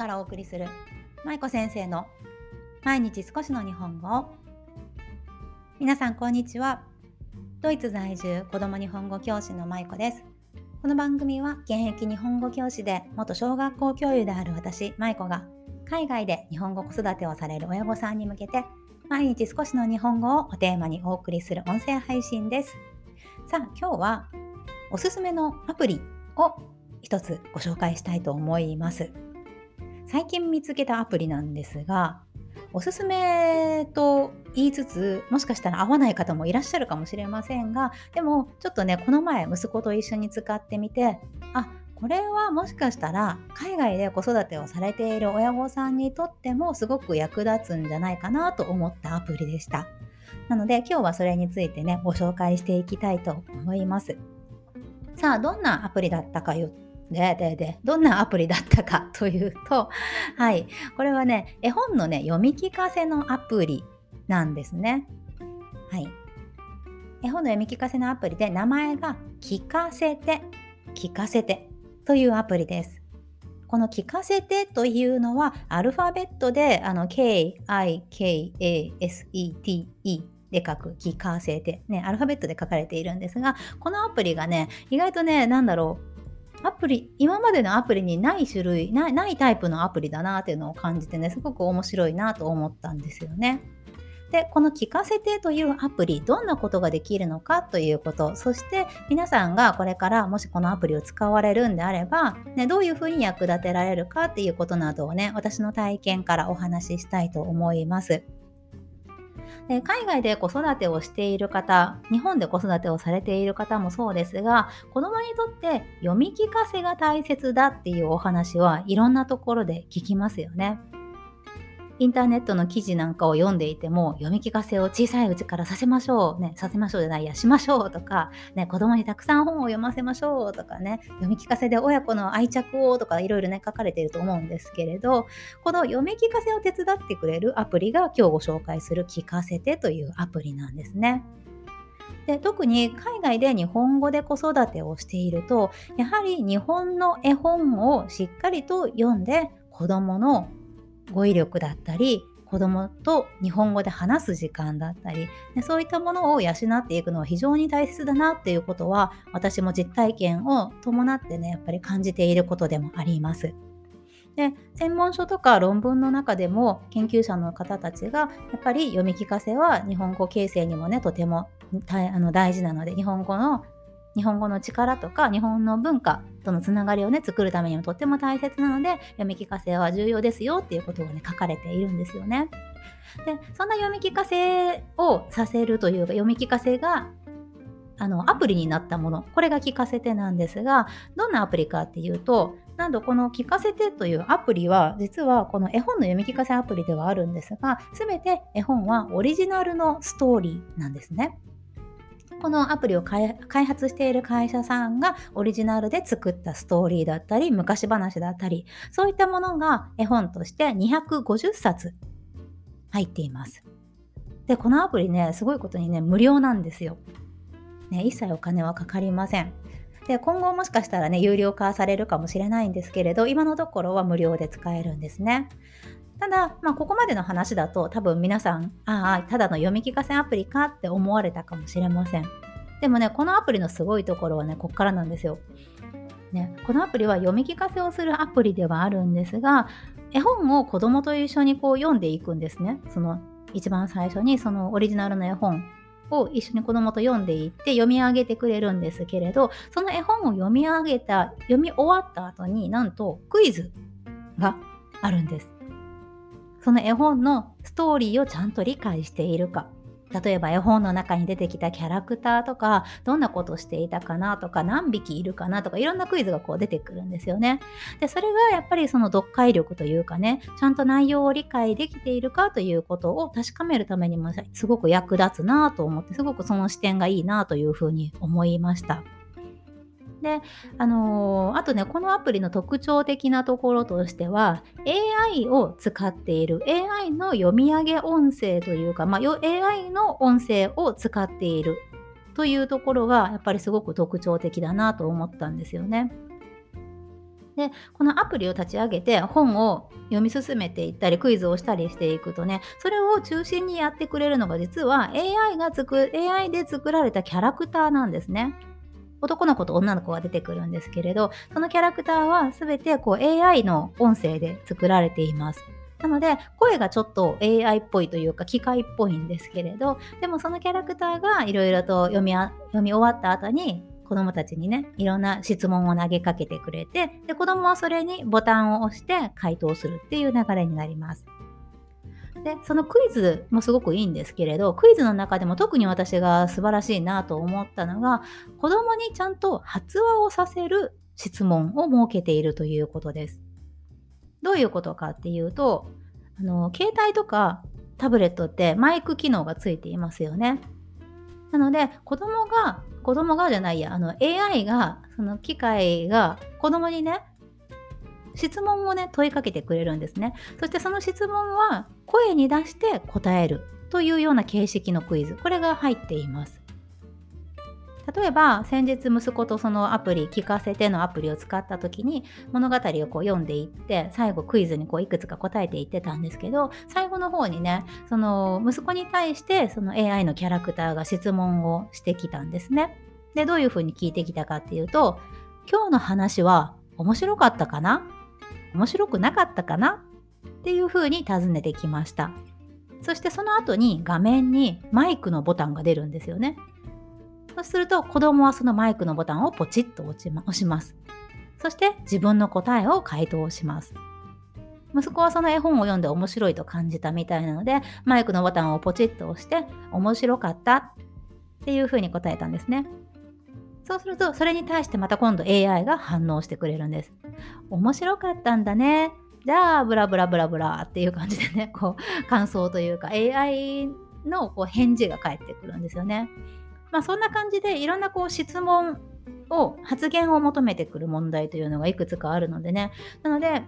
からお送りする舞子先生の毎日少しの日本語皆さんこんにちは。ドイツ在住子供日本語教師の舞子です。この番組は現役日本語教師で元小学校教諭である私舞子が海外で日本語子育てをされる親御さんに向けて毎日少しの日本語をおテーマにお送りする音声配信です。さあ今日はおすすめのアプリを一つご紹介したいと思います。最近見つけたアプリなんですが、おすすめと言いつつ、もしかしたら合わない方もいらっしゃるかもしれませんが、でもちょっとね、この前息子と一緒に使ってみて、あ、これはもしかしたら海外で子育てをされている親御さんにとってもすごく役立つんじゃないかなと思ったアプリでした。なので今日はそれについてね、ご紹介していきたいと思います。さあ、どんなアプリだったかで、で、で、どんなアプリだったかというと、はい、これはね、絵本のね、読み聞かせのアプリなんですね。はい。絵本の読み聞かせのアプリで、名前が聞かせて、聞かせてというアプリです。この聞かせてというのは、アルファベットで、あの、K-I-K-A-S-E-T-E で書く、聞かせて、ね、アルファベットで書かれているんですが、このアプリがね、意外とね、なんだろう、アプリ、今までのアプリにない種類、ないタイプのアプリだなっていうのを感じてね、すごく面白いなと思ったんですよね。で、この聞かせてというアプリ、どんなことができるのかということ、そして皆さんがこれからもしこのアプリを使われるんであれば、ね、どういうふうに役立てられるかっていうことなどをね、私の体験からお話ししたいと思います。で海外で子育てをしている方日本で子育てをされている方もそうですが子どもにとって読み聞かせが大切だっていうお話はいろんなところで聞きますよね。インターネットの記事なんかを読んでいても読み聞かせを小さいうちからさせましょう、ね、させましょうじゃないやしましょうとか、ね、子供にたくさん本を読ませましょうとかね読み聞かせで親子の愛着をとかいろいろね書かれていると思うんですけれどこの読み聞かせを手伝ってくれるアプリが今日ご紹介する聞かせてというアプリなんですね。で特に海外で日本語で子育てをしているとやはり日本の絵本をしっかりと読んで子どもの語彙力だったり子供と日本語で話す時間だったりでそういったものを養っていくのは非常に大切だなっていうことは私も実体験を伴ってねやっぱり感じていることでもあります。で専門書とか論文の中でも研究者の方たちがやっぱり読み聞かせは日本語形成にもねとてもあの大事なので日本語の日本語の力とか日本の文化とのつながりをね作るためにもとっても大切なので読み聞かせは重要ですよっていうことがね書かれているんですよね。でそんな読み聞かせをさせるというか読み聞かせがあのアプリになったものこれが聞かせてなんですがどんなアプリかっていうとなんとこの聞かせてというアプリは実はこの絵本の読み聞かせアプリではあるんですが全て絵本はオリジナルのストーリーなんですね。このアプリを開発している会社さんがオリジナルで作ったストーリーだったり昔話だったりそういったものが絵本として250冊入っています。でこのアプリねすごいことにね無料なんですよ。ね、一切お金はかかりません。で今後もしかしたらね有料化されるかもしれないんですけれど今のところは無料で使えるんですね。ただ、まあ、ここまでの話だと多分皆さん、ああ、ただの読み聞かせアプリかって思われたかもしれません。でもね、このアプリのすごいところはね、こっからなんですよ。ね、このアプリは読み聞かせをするアプリではあるんですが、絵本を子供と一緒にこう読んでいくんですね。その一番最初にそのオリジナルの絵本を一緒に子供と読んでいって読み上げてくれるんですけれど、その絵本を読み上げた、読み終わった後になんとクイズがあるんです。その絵本のストーリーをちゃんと理解しているか例えば絵本の中に出てきたキャラクターとかどんなことしていたかなとか何匹いるかなとかいろんなクイズがこう出てくるんですよね。でそれがやっぱりその読解力というかねちゃんと内容を理解できているかということを確かめるためにもすごく役立つなと思ってすごくその視点がいいなというふうに思いました。で、あのー、あとね、このアプリの特徴的なところとしては、AI を使っている、AI の読み上げ音声というか、まあ、AI の音声を使っているというところが、やっぱりすごく特徴的だなと思ったんですよね。でこのアプリを立ち上げて本を読み進めていったりクイズをしたりしていくとねそれを中心にやってくれるのが実は AI が作 AI で作られたキャラクターなんですね。男の子と女の子が出てくるんですけれどそのキャラクターは全てこう AI の音声で作られています。なので声がちょっと AI っぽいというか機械っぽいんですけれどでもそのキャラクターがいろいろと読み読み終わった後に子供たちにねいろんな質問を投げかけてくれてで子供はそれにボタンを押して回答するっていう流れになります。でそのクイズもすごくいいんですけれどクイズの中でも特に私が素晴らしいなと思ったのが子供にちゃんと発話をさせる質問を設けているということです。どういうことかっていうとあの携帯とかタブレットってマイク機能がついていますよね。なので子供が子供がじゃないやあの AI がその機械が子供にね質問をね問いかけてくれるんですね。そしてその質問は声に出して答えるというような形式のクイズ。これが入っています。例えば先日息子とそのアプリ聞かせてのアプリを使った時に物語をこう読んでいって最後クイズにこういくつか答えていってたんですけど最後の方にねその息子に対してその AI のキャラクターが質問をしてきたんですね。でどういうふうに聞いてきたかっていうと今日の話は面白かったかな面白くなかったかなっていうふうに尋ねてきました。そしてその後に画面にマイクのボタンが出るんですよね。そうすると子供はそのマイクのボタンをポチッと押します。そして自分の答えを回答します。息子はその絵本を読んで面白いと感じたみたいなので、マイクのボタンをポチッと押して、面白かったっていうふうに答えたんですね。そうすると、それに対してまた今度 AI が反応してくれるんです。面白かったんだね。じゃあ、ブラブラブラブラっていう感じでね、こう、感想というか AI のこう返事が返ってくるんですよね。まあ、そんな感じでいろんなこう質問を発言を求めてくる問題というのがいくつかあるのでねなので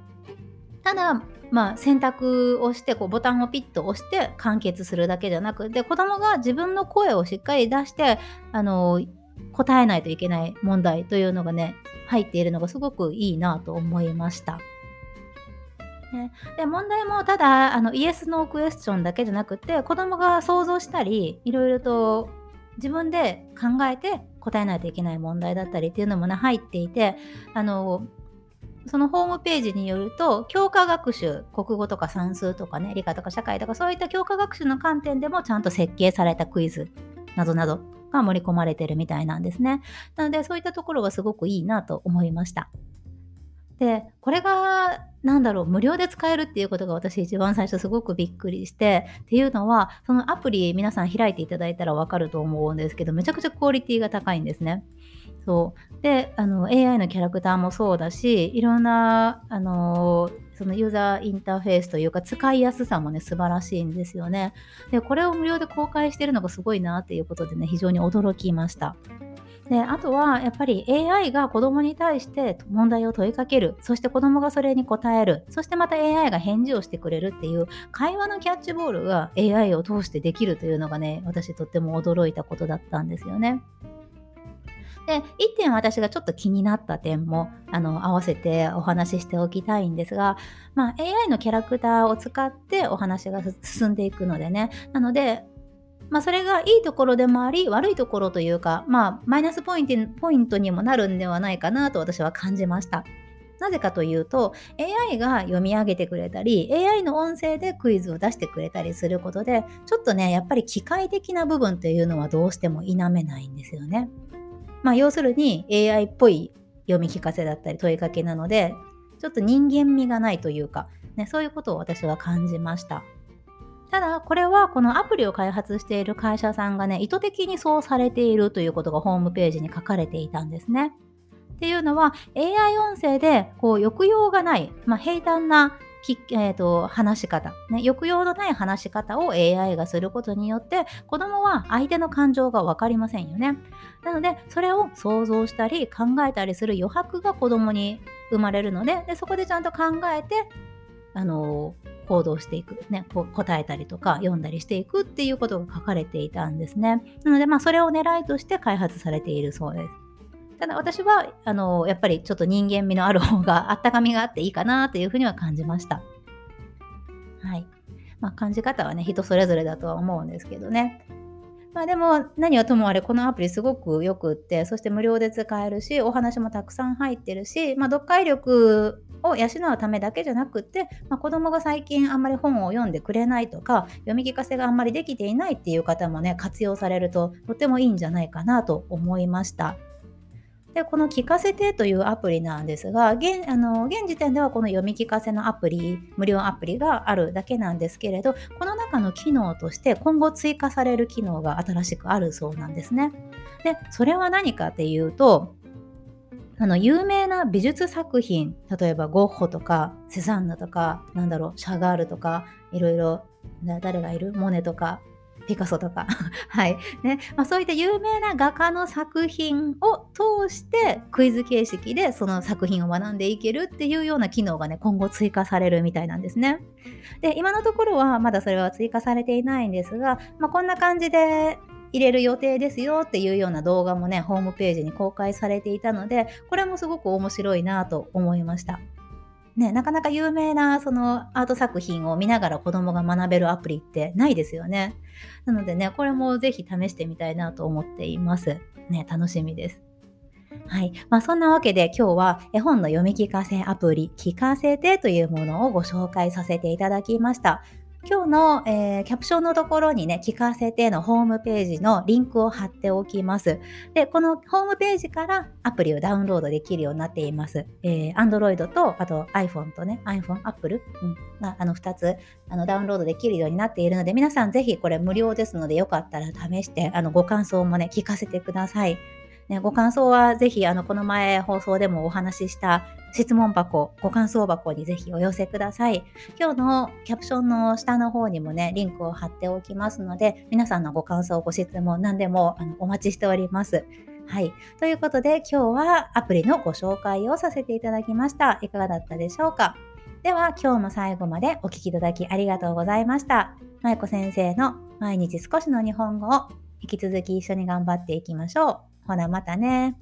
ただ、まあ、選択をしてこうボタンをピッと押して完結するだけじゃなくて子供が自分の声をしっかり出してあの答えないといけない問題というのがね入っているのがすごくいいなと思いました。ね、で問題もただあのイエス・ノークエスチョンだけじゃなくて子供が想像したりいろいろと自分で考えて答えないといけない問題だったりっていうのもね入っていてあのそのホームページによると教科学習国語とか算数とかね理科とか社会とかそういった教科学習の観点でもちゃんと設計されたクイズなどなどが盛り込まれてるみたいなんですね。なのでそういったところがすごくいいなと思いました。でこれがなんだろう無料で使えるっていうことが私一番最初すごくびっくりしてっていうのはそのアプリ皆さん開いていただいたらわかると思うんですけどめちゃくちゃクオリティが高いんですね。そう。であの AI のキャラクターもそうだしいろんなあのそのユーザーインターフェースというか使いやすさもね素晴らしいんですよね。でこれを無料で公開してるのがすごいなっていうことでね非常に驚きました。であとはやっぱり AI が子供に対して問題を問いかけるそして子供がそれに答えるそしてまた AI が返事をしてくれるっていう会話のキャッチボールが AI を通してできるというのがね私とっても驚いたことだったんですよね。で1点私がちょっと気になった点もあの合わせてお話ししておきたいんですが、まあ、AI のキャラクターを使ってお話が進んでいくのでねなのでまあ、それがいいところでもあり悪いところというか、まあ、マイナスポイントポイントにもなるんではないかなと私は感じました。なぜかというと AI が読み上げてくれたり AI の音声でクイズを出してくれたりすることでちょっとねやっぱり機械的な部分というのはどうしても否めないんですよね。まあ要するに AI っぽい読み聞かせだったり問いかけなのでちょっと人間味がないというか、ね、そういうことを私は感じました。ただ、これはこのアプリを開発している会社さんがね、意図的にそうされているということがホームページに書かれていたんですね。っていうのは、AI 音声でこう抑揚がない、まあ、平坦なき、えーと、話し方、ね、抑揚のない話し方を AI がすることによって子供は相手の感情が分かりませんよね。なのでそれを想像したり考えたりする余白が子供に生まれるのででそこでちゃんと考えてあの行動していく、ね、答えたりとか読んだりしていくっていうことが書かれていたんですね。なので、まあ、それを狙いとして開発されているそうです。ただ私はあのやっぱりちょっと人間味のある方が あったかみがあっていいかなというふうには感じました。はい。まあ、感じ方はね人それぞれだとは思うんですけどね。まあでも何はともあれこのアプリすごくよくってそして無料で使えるしお話もたくさん入ってるし、まあ、読解力を養うためだけじゃなくって、まあ、子供が最近あんまり本を読んでくれないとか読み聞かせがあんまりできていないっていう方もね活用されるととてもいいんじゃないかなと思いました。でこの聞かせてというアプリなんですが現あの現時点ではこの読み聞かせのアプリ無料アプリがあるだけなんですけれどこの中の機能として今後追加される機能が新しくあるそうなんですね。でそれは何かっていうとあの有名な美術作品例えばゴッホとかセザンヌとかなんだろうシャガールとかいろいろ誰がいる？モネとかピカソとか はいねまあ、そういった有名な画家の作品を通してクイズ形式でその作品を学んでいけるっていうような機能がね今後追加されるみたいなんですね。で今のところはまだそれは追加されていないんですが、まあ、こんな感じで入れる予定ですよっていうような動画もねホームページに公開されていたのでこれもすごく面白いなと思いました。ね、なかなか有名なそのアート作品を見ながら子供が学べるアプリってないですよね。なのでね、これもぜひ試してみたいなと思っています。ね、楽しみです。はい。まあ、そんなわけで今日は絵本の読み聞かせアプリ、聞かせてというものをご紹介させていただきました。今日の、えー、キャプションのところにね、聞かせてのホームページのリンクを貼っておきます。で、このホームページからアプリをダウンロードできるようになっています。えー、Android と、あと iPhone とね、iPhone、Apple、うん、あの2つあのダウンロードできるようになっているので、皆さんぜひこれ無料ですので、よかったら試して、あのご感想もね、聞かせてください。ね、ご感想はぜひあのこの前放送でもお話しした質問箱、ご感想箱にぜひお寄せください。今日のキャプションの下の方にもね、リンクを貼っておきますので、皆さんのご感想、ご質問、何でもあのお待ちしております。はい。ということで、今日はアプリのご紹介をさせていただきました。いかがだったでしょうか？では、今日も最後までお聴きいただきありがとうございました。まいこ先生の毎日少しの日本語を引き続き一緒に頑張っていきましょう。ほな、またね。